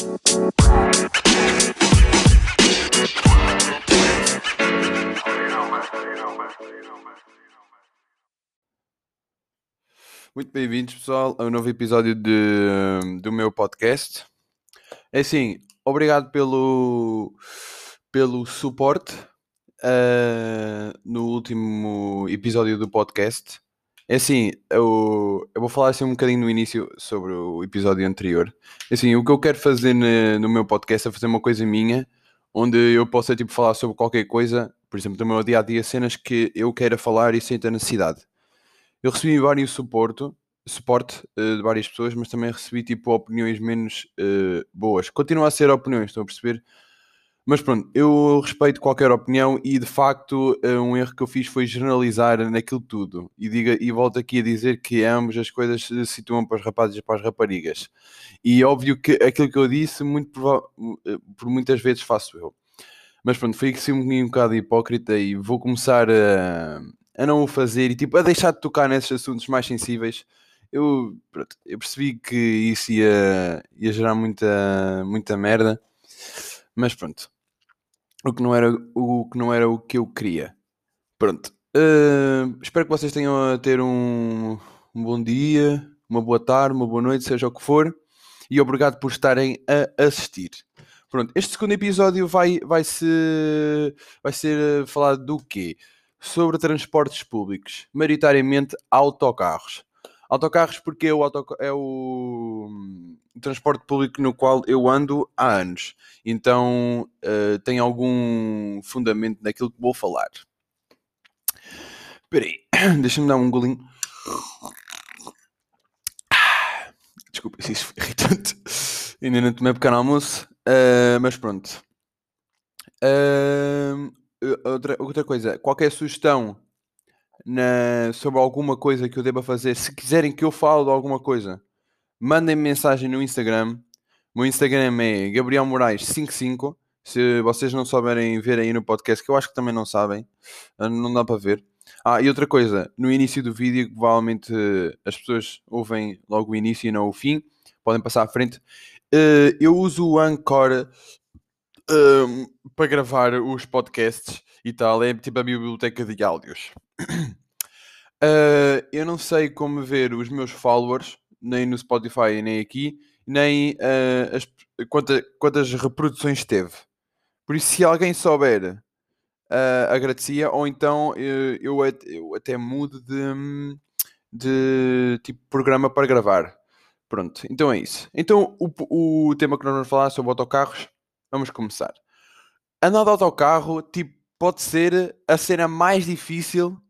Muito bem-vindos, pessoal, a um novo episódio de, do meu podcast. É assim, obrigado pelo, pelo suporte uh, no último episódio do podcast. É assim, eu, eu vou falar assim um bocadinho no início sobre o episódio anterior. É assim, o que eu quero fazer no, no meu podcast é fazer uma coisa minha, onde eu possa tipo, falar sobre qualquer coisa, por exemplo, do meu dia a dia, cenas que eu queira falar e ter necessidade. Eu recebi vários suporte, suporte uh, de várias pessoas, mas também recebi tipo opiniões menos uh, boas. Continua a ser opiniões, estão a perceber? Mas pronto, eu respeito qualquer opinião e de facto uh, um erro que eu fiz foi generalizar naquilo tudo. E, diga, e volto aqui a dizer que ambas as coisas se situam para os rapazes e para as raparigas. E óbvio que aquilo que eu disse, muito por muitas vezes faço eu. Mas pronto, foi assim um, um bocado hipócrita e vou começar a a não o fazer e tipo, a deixar de tocar nesses assuntos mais sensíveis, eu, pronto, eu percebi que isso ia, ia gerar muita, muita merda, mas pronto, o que não era o que, não era o que eu queria. Pronto, uh, espero que vocês tenham a ter um, um bom dia, uma boa tarde, uma boa noite, seja o que for, e obrigado por estarem a assistir. Pronto, este segundo episódio vai, vai, -se, vai ser falado do quê? sobre transportes públicos, maioritariamente autocarros. Autocarros porque é o, autoc é o hum, transporte público no qual eu ando há anos. Então uh, tem algum fundamento naquilo que vou falar. Espera aí, deixa-me dar um golinho. Desculpa se isso foi irritante. Ainda não tomei pequeno almoço. Uh, mas pronto. Uh, outra, outra coisa, qualquer sugestão na, sobre alguma coisa que eu deva fazer, se quiserem que eu fale de alguma coisa, mandem -me mensagem no Instagram. O meu Instagram é Gabriel Moraes55. Se vocês não souberem ver aí no podcast, que eu acho que também não sabem, eh, não dá para ver. Ah, e outra coisa, no início do vídeo, provavelmente as pessoas ouvem logo o início e não o fim, podem passar à frente. Eh, eu uso o Anchor para gravar os podcasts e tal. É tipo a minha biblioteca de áudios. Uh, eu não sei como ver os meus followers, nem no Spotify, nem aqui, nem uh, as, quantas, quantas reproduções teve. Por isso, se alguém souber, uh, agradecia, ou então eu, eu até mudo de, de tipo programa para gravar. Pronto, então é isso. Então, o, o tema que nós vamos falar sobre autocarros Vamos começar. Andar de autocarro, tipo, pode ser a cena mais difícil.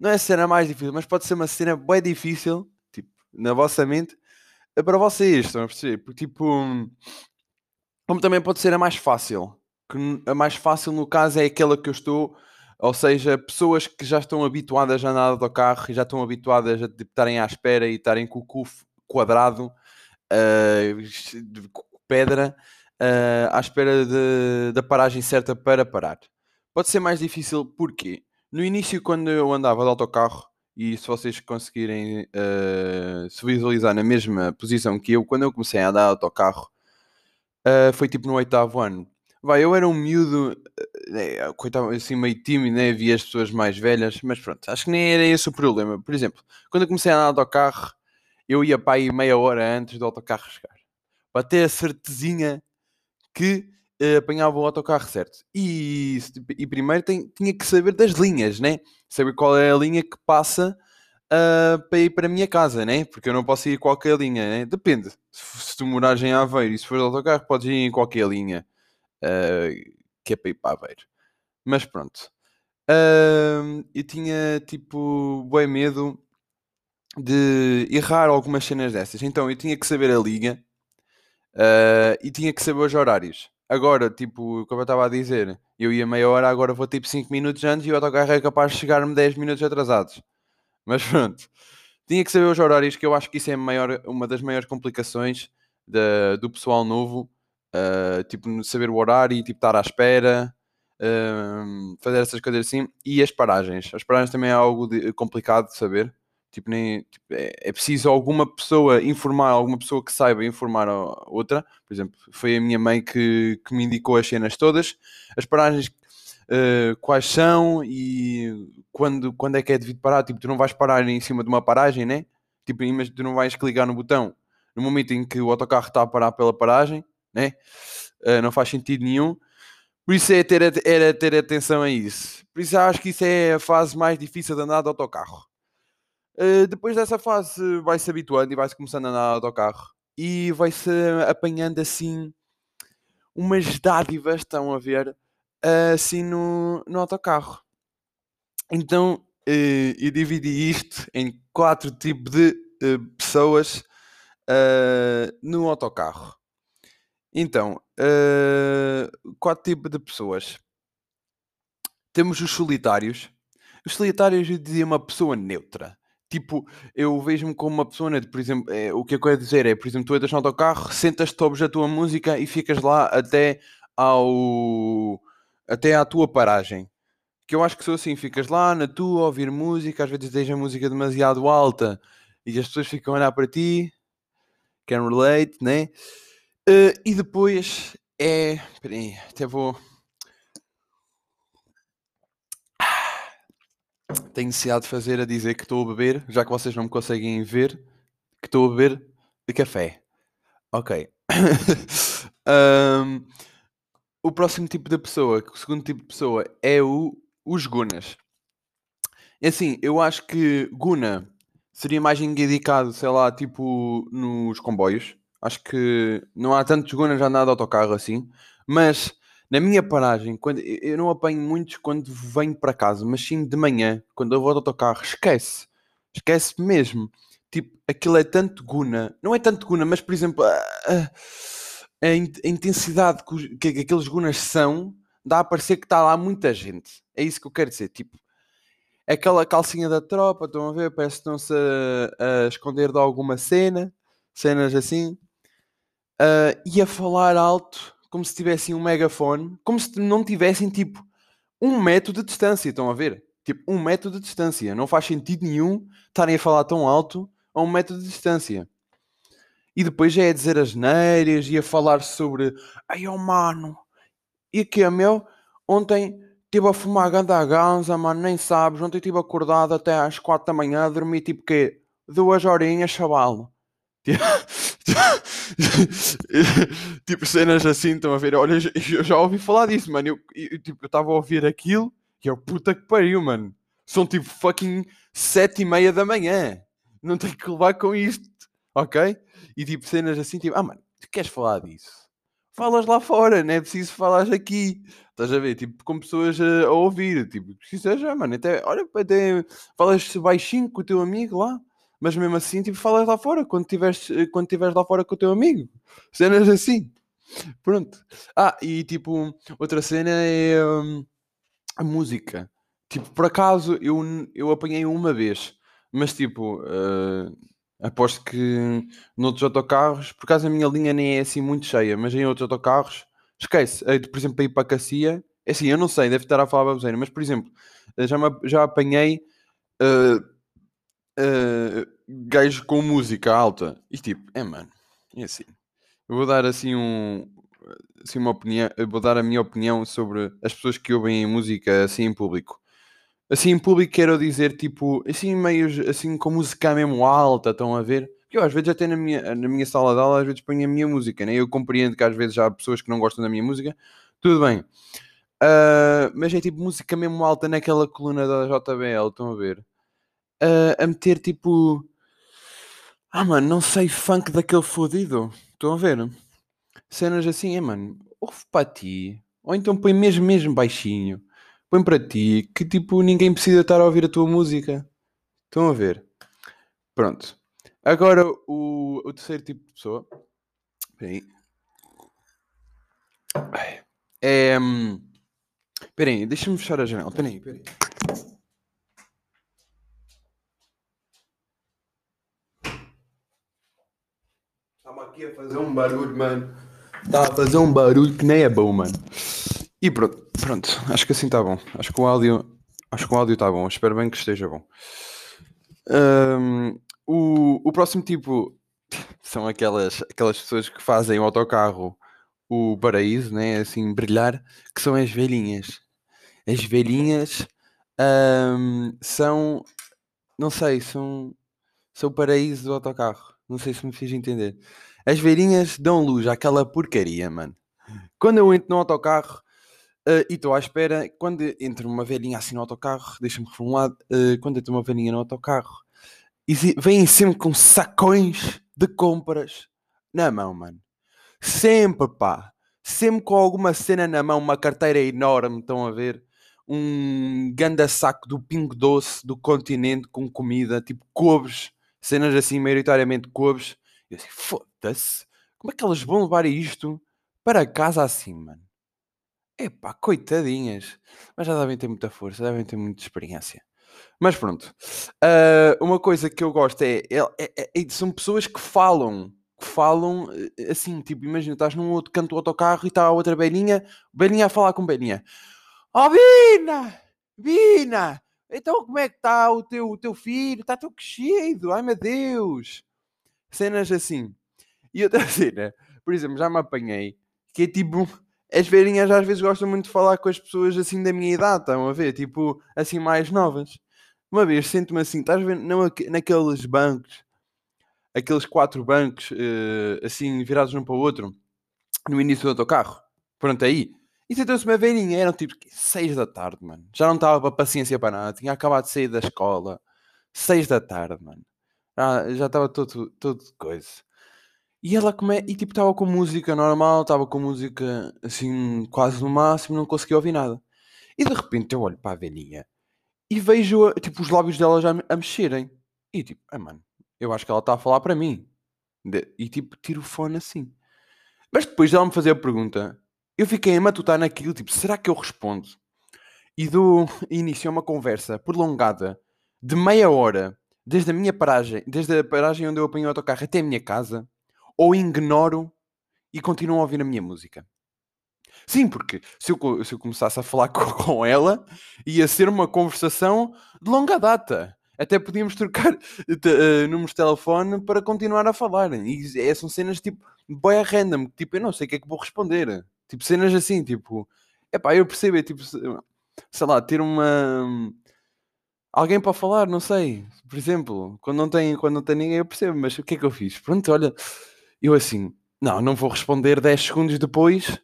Não é a cena mais difícil, mas pode ser uma cena bem difícil, tipo, na vossa mente, é para vocês, estão a perceber? Porque, tipo, como também pode ser a mais fácil. Que a mais fácil, no caso, é aquela que eu estou, ou seja, pessoas que já estão habituadas a andar de autocarro e já estão habituadas a tipo, estarem à espera e estarem com o cu quadrado, uh, pedra uh, à espera de, da paragem certa para parar. Pode ser mais difícil porque no início, quando eu andava de autocarro, e se vocês conseguirem uh, se visualizar na mesma posição que eu, quando eu comecei a andar de autocarro, uh, foi tipo no oitavo ano. Vai, eu era um miúdo, é, coitado, assim meio tímido, né? Via as pessoas mais velhas, mas pronto, acho que nem era esse o problema. Por exemplo, quando eu comecei a andar de autocarro, eu ia para aí meia hora antes do autocarro chegar, para ter a certezinha que apanhava o autocarro certo. E, e primeiro tem, tinha que saber das linhas, né? Saber qual é a linha que passa uh, para ir para a minha casa, né? Porque eu não posso ir qualquer linha, né? Depende. Se, se tu morares em Aveiro e se for de autocarro, podes ir em qualquer linha uh, que é para ir para Aveiro. Mas pronto. Uh, eu tinha tipo bem medo de errar algumas cenas dessas. Então eu tinha que saber a linha Uh, e tinha que saber os horários. Agora, tipo, como eu estava a dizer, eu ia meia hora, agora vou tipo 5 minutos antes e o autocarro é capaz de chegar-me 10 minutos atrasados. Mas pronto, tinha que saber os horários, que eu acho que isso é maior, uma das maiores complicações do pessoal novo. Uh, tipo, saber o horário e tipo, estar à espera, uh, fazer essas coisas assim. E as paragens. As paragens também é algo de, complicado de saber, Tipo, nem, tipo, é, é, preciso alguma pessoa informar, alguma pessoa que saiba informar a outra. Por exemplo, foi a minha mãe que, que me indicou as cenas todas, as paragens, uh, quais são e quando, quando é que é devido parar. Tipo, tu não vais parar em cima de uma paragem, né? Tipo, mas tu não vais clicar no botão no momento em que o autocarro está a parar pela paragem, né? Uh, não faz sentido nenhum. Por isso é ter, era ter atenção a isso. Por isso acho que isso é a fase mais difícil de andar de autocarro. Uh, depois dessa fase vai-se habituando e vai-se começando a andar de autocarro. E vai-se apanhando assim umas dádivas, estão a ver, assim no, no autocarro. Então uh, eu dividi isto em quatro tipos de uh, pessoas no autocarro. Então, uh, quatro tipos de pessoas. Temos os solitários. Os solitários eu dizia uma pessoa neutra. Tipo, eu vejo-me como uma pessoa neutra. Por exemplo, é, o que eu quero dizer é, por exemplo, tu entras no autocarro, sentas-te, ouves a tua música e ficas lá até ao... até à tua paragem. Que eu acho que sou assim, ficas lá na tua ouvir música, às vezes deixa a música demasiado alta e as pessoas ficam a olhar para ti, can relate, né? Uh, e depois é. Peraí, até vou. Tenho necessidade de fazer a dizer que estou a beber, já que vocês não me conseguem ver, que estou a beber de café. Ok. um, o próximo tipo de pessoa, o segundo tipo de pessoa é o, os gunas. É assim, eu acho que guna seria mais indicado, sei lá, tipo nos comboios Acho que não há tantos gunas a andar de autocarro assim. Mas na minha paragem, quando, eu não apanho muitos quando venho para casa, mas sim de manhã, quando eu vou de autocarro, esquece. Esquece mesmo. Tipo, aquilo é tanto guna. Não é tanto guna, mas por exemplo, a, a, a intensidade que, que, que aqueles gunas são, dá a parecer que está lá muita gente. É isso que eu quero dizer. Tipo, aquela calcinha da tropa, estão a ver? Parece que estão-se a, a esconder de alguma cena, cenas assim uh, e a falar alto, como se tivessem um megafone, como se não tivessem tipo um metro de distância. Estão a ver? Tipo, um metro de distância. Não faz sentido nenhum estarem a falar tão alto a um metro de distância. E depois já é dizer as neiras e a falar sobre ai oh mano, e aqui é meu, ontem estive a fumar ganda ganza, mano, nem sabes, ontem estive acordado até às quatro da manhã, dormi tipo que duas horinhas, chaval. tipo, cenas assim, estão a ver? Olha, eu já ouvi falar disso, mano. Eu, eu tipo, estava a ouvir aquilo e eu, puta que pariu, mano. São tipo fucking sete e meia da manhã. Não tenho que levar com isto, ok? E tipo, cenas assim, tipo, ah, mano, tu queres falar disso? Falas lá fora, não é preciso falar aqui. Estás a ver? Tipo, com pessoas a, a ouvir. Tipo, se seja, mano, até, olha, até falas baixinho com o teu amigo lá mas mesmo assim, tipo, falas lá fora quando estiveres quando tiveres lá fora com o teu amigo. Cenas assim. Pronto. Ah, e tipo, outra cena é hum, a música. Tipo, por acaso eu, eu apanhei uma vez, mas tipo, uh, aposto que noutros autocarros, por acaso a minha linha nem é assim muito cheia, mas em outros autocarros, esquece. Por exemplo, para ir para a Cacia, é assim, eu não sei, deve estar a falar baboseira, mas por exemplo, já, me, já apanhei. Uh, uh, gajo com música alta. E tipo, é mano, é assim. Eu vou dar assim um. Assim, uma opinião, eu vou dar a minha opinião sobre as pessoas que ouvem música assim em público. Assim em público quero dizer tipo, assim meio assim com música mesmo alta, estão a ver? Eu às vezes até na minha, na minha sala de aula às vezes ponho a minha música, né? Eu compreendo que às vezes há pessoas que não gostam da minha música, tudo bem. Uh, mas é tipo música mesmo alta naquela coluna da JBL, estão a ver? Uh, a meter tipo ah, mano, não sei funk daquele fodido. Estão a ver? Cenas assim, é, mano, ouve para ti. Ou então põe mesmo, mesmo baixinho. Põe para ti, que tipo, ninguém precisa estar a ouvir a tua música. Estão a ver? Pronto. Agora, o, o terceiro tipo de pessoa. Espera aí. É. Hum, espera aí, deixa-me fechar a janela. Espera aí, aqui a fazer um barulho, mano. Está a fazer um barulho que nem é bom, mano. E pronto, pronto, acho que assim está bom. Acho que o áudio, acho que o áudio está bom. Espero bem que esteja bom. Hum, o, o próximo tipo são aquelas, aquelas pessoas que fazem o autocarro o paraíso, né? Assim, brilhar, que são as velhinhas. As velhinhas hum, são, não sei, são, são o paraíso do autocarro. Não sei se me fiz entender. As velhinhas dão luz àquela porcaria, mano. Quando eu entro no autocarro uh, e estou à espera, quando entra uma velhinha assim no autocarro, deixa-me reformular, uh, quando entra uma velhinha no autocarro, e vêm sempre com sacões de compras na mão, mano. Sempre, pá. Sempre com alguma cena na mão, uma carteira enorme, estão a ver? Um ganda saco do Pingo Doce do continente com comida, tipo couves, cenas assim, maioritariamente couves. E eu assim, foda-se, como é que elas vão levar isto para casa assim, mano? Epá, coitadinhas. Mas já devem ter muita força, devem ter muita experiência. Mas pronto. Uh, uma coisa que eu gosto é, é, é, é, São pessoas que falam. Que falam eh, assim, tipo, imagina, estás num outro canto do autocarro e está a outra belinha, belinha a falar com belinha. Oh, Bina! Bina! Então como é que está o teu, o teu filho? Está tão crescido? Ai meu Deus! Cenas assim. E outra cena, por exemplo, já me apanhei, que é tipo as velhinhas às vezes gostam muito de falar com as pessoas assim da minha idade, estão a ver? Tipo, assim mais novas. Uma vez sinto-me assim, estás ver não, naqueles bancos, aqueles quatro bancos uh, assim virados um para o outro, no início do autocarro. Pronto, aí. E sentou-se uma velhinha, eram tipo seis da tarde, mano. Já não estava para paciência para nada, tinha acabado de sair da escola. Seis da tarde, mano. Já, já estava todo, todo coisa. E ela come... e tipo estava com música normal, estava com música assim quase no máximo, não conseguia ouvir nada. E de repente eu olho para a velhinha e vejo tipo os lábios dela já a mexerem. E tipo, ah mano, eu acho que ela está a falar para mim. E tipo, tiro o fone assim. Mas depois dela me fazer a pergunta, eu fiquei a matutar naquilo, tipo, será que eu respondo? E dou início uma conversa prolongada de meia hora, desde a minha paragem, desde a paragem onde eu apanho o autocarro até a minha casa ou ignoro e continuo a ouvir a minha música. Sim, porque se eu, se eu começasse a falar com, com ela, ia ser uma conversação de longa data. Até podíamos trocar uh, números de telefone para continuar a falar. E é, são cenas tipo boia random, tipo, eu não sei o que é que vou responder. Tipo, cenas assim, tipo, é pá, eu percebo, é tipo, sei lá, ter uma alguém para falar, não sei. Por exemplo, quando não tem, quando não tem ninguém, eu percebo, mas o que é que eu fiz? Pronto, olha, eu assim, não, não vou responder 10 segundos depois,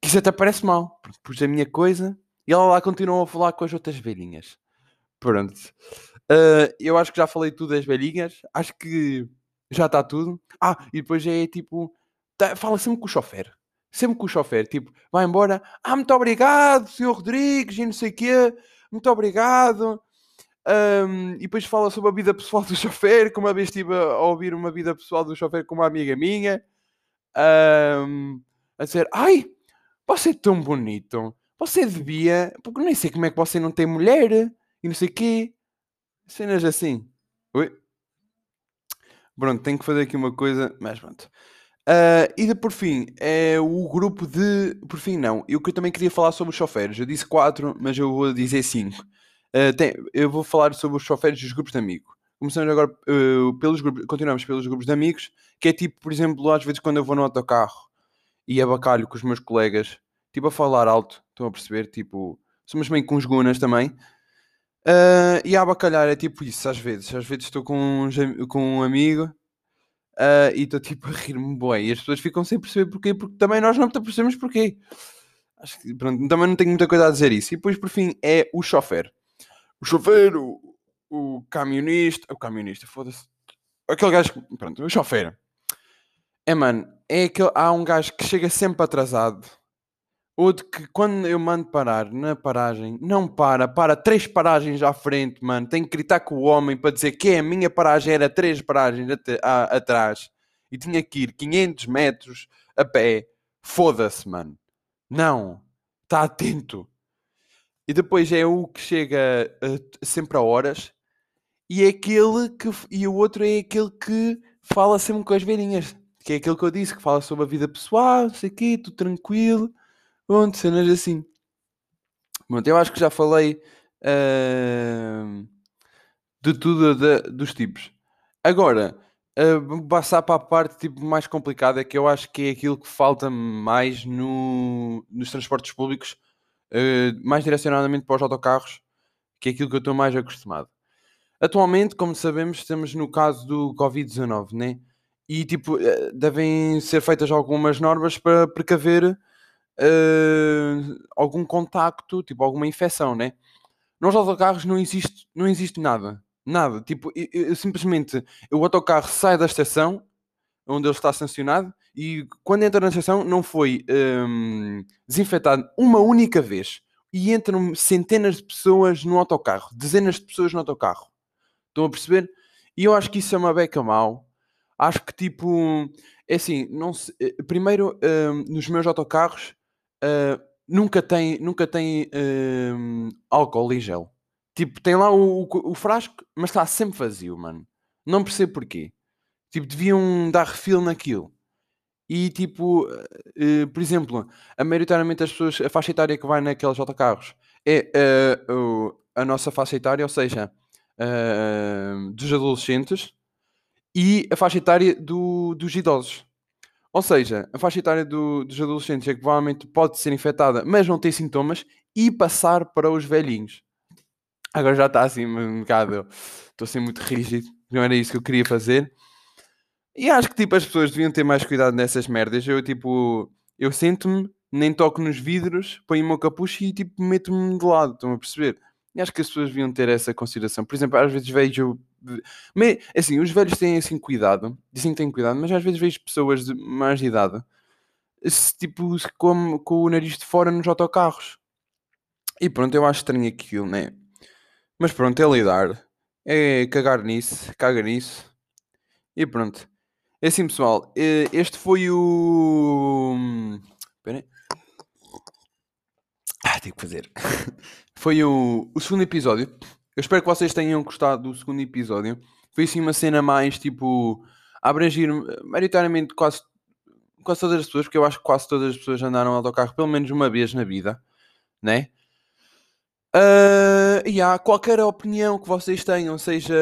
que isso até parece mal. Pus a minha coisa e ela lá continuou a falar com as outras velhinhas. Pronto. Uh, eu acho que já falei tudo das velhinhas. Acho que já está tudo. Ah, e depois é tipo, tá, fala sempre com o chofer. Sempre com o chofer, tipo, vai embora. Ah, muito obrigado, senhor Rodrigues, e não sei o quê. Muito obrigado. Um, e depois fala sobre a vida pessoal do chofer, como uma vez estive a ouvir uma vida pessoal do chofer com uma amiga minha, um, a dizer, ai, você é tão bonito, você devia, porque nem sei como é que você não tem mulher, e não sei o quê, cenas assim. Oi? Pronto, tenho que fazer aqui uma coisa, mas pronto. Uh, e de, por fim, é o grupo de. Por fim, não. Eu que eu também queria falar sobre os choferes. Eu disse quatro, mas eu vou dizer cinco. Uh, tem, eu vou falar sobre os choferes dos grupos de amigos. Começamos agora uh, pelos grupos, continuamos pelos grupos de amigos, que é tipo, por exemplo, às vezes quando eu vou no autocarro e abacalho com os meus colegas, tipo a falar alto, estão a perceber? Tipo, somos meio com os gunas também. Uh, e a abacalhar é tipo isso, às vezes. Às vezes estou com um, com um amigo uh, e estou tipo a rir-me bem. E as pessoas ficam sem perceber porquê, porque também nós não percebemos porquê. Acho que pronto, também não tenho muita coisa a dizer isso. E depois, por fim, é o chofer o chofer, o, camionista, o camionista, foda-se, aquele gajo, pronto, o chofer. É mano, é aquele, há um gajo que chega sempre atrasado. Outro que quando eu mando parar na paragem, não para, para três paragens à frente, mano. Tenho que gritar com o homem para dizer que é a minha paragem era três paragens atrás e tinha que ir 500 metros a pé. Foda-se, mano. Não. Está atento. E depois é o que chega uh, sempre a horas. E é aquele que. E o outro é aquele que fala sempre com as velhinhas. Que é aquele que eu disse, que fala sobre a vida pessoal, não sei o quê, tudo tranquilo. Pronto, cenas assim. Pronto, eu acho que já falei. Uh, de tudo de, dos tipos. Agora, uh, passar para a parte tipo, mais complicada, que eu acho que é aquilo que falta mais no, nos transportes públicos, uh, mais direcionadamente para os autocarros, que é aquilo que eu estou mais acostumado. Atualmente, como sabemos, estamos no caso do Covid-19, né? E tipo, uh, devem ser feitas algumas normas para precaver algum contacto, tipo alguma infecção, né? Nos autocarros não existe, não existe nada. Nada. Tipo, eu, eu, simplesmente o autocarro sai da estação onde ele está sancionado e quando entra na estação não foi um, desinfetado uma única vez. E entram centenas de pessoas no autocarro, dezenas de pessoas no autocarro. Estão a perceber? E eu acho que isso é uma beca mau. Acho que tipo, é assim, não se, eh, primeiro um, nos meus autocarros uh, nunca tem, nunca tem um, álcool e gel. Tipo, tem lá o, o, o, frasco, mas está sempre vazio, mano. Não percebo porquê. Tipo, deviam dar refil naquilo. E tipo, uh, por exemplo, a maioritariamente as pessoas, a faixa etária que vai naqueles autocarros é uh, a nossa faixa etária, ou seja, uh, dos adolescentes e a faixa etária do, dos idosos. Ou seja, a faixa etária do, dos adolescentes é que provavelmente pode ser infectada, mas não tem sintomas, e passar para os velhinhos. Agora já está assim um bocado. Estou a ser muito rígido, não era isso que eu queria fazer. E acho que tipo as pessoas deviam ter mais cuidado nessas merdas. Eu tipo, eu sento-me, nem toco nos vidros, ponho o meu capucho e tipo meto-me de lado, estão a perceber? E acho que as pessoas deviam ter essa consideração. Por exemplo, às vezes vejo. Assim, os velhos têm assim cuidado, dizem que têm cuidado, mas às vezes vejo pessoas de mais de idade, tipo, com, com o nariz de fora nos autocarros. E pronto, eu acho estranho aquilo, né? Mas pronto, é lidar. É cagar nisso, caga nisso. E pronto. É assim, pessoal. Este foi o. Espera aí. Ah, tenho que fazer. foi o, o segundo episódio. Eu espero que vocês tenham gostado do segundo episódio. Foi assim uma cena mais tipo. A abrangir maioritariamente quase, quase todas as pessoas, porque eu acho que quase todas as pessoas andaram ao autocarro pelo menos uma vez na vida, né? Uh, e há qualquer opinião que vocês tenham, seja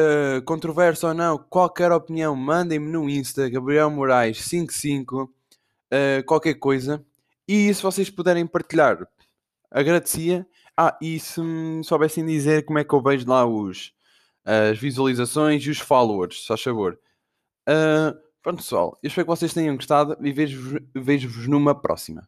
controversa ou não, qualquer opinião, mandem-me no Insta, Gabriel Moraes 55, uh, qualquer coisa. E se vocês puderem partilhar, agradecia. Ah, e se soubessem dizer como é que eu vejo lá os, as visualizações e os followers, só favor. Uh, pronto, pessoal, eu espero que vocês tenham gostado e vejo-vos vejo numa próxima.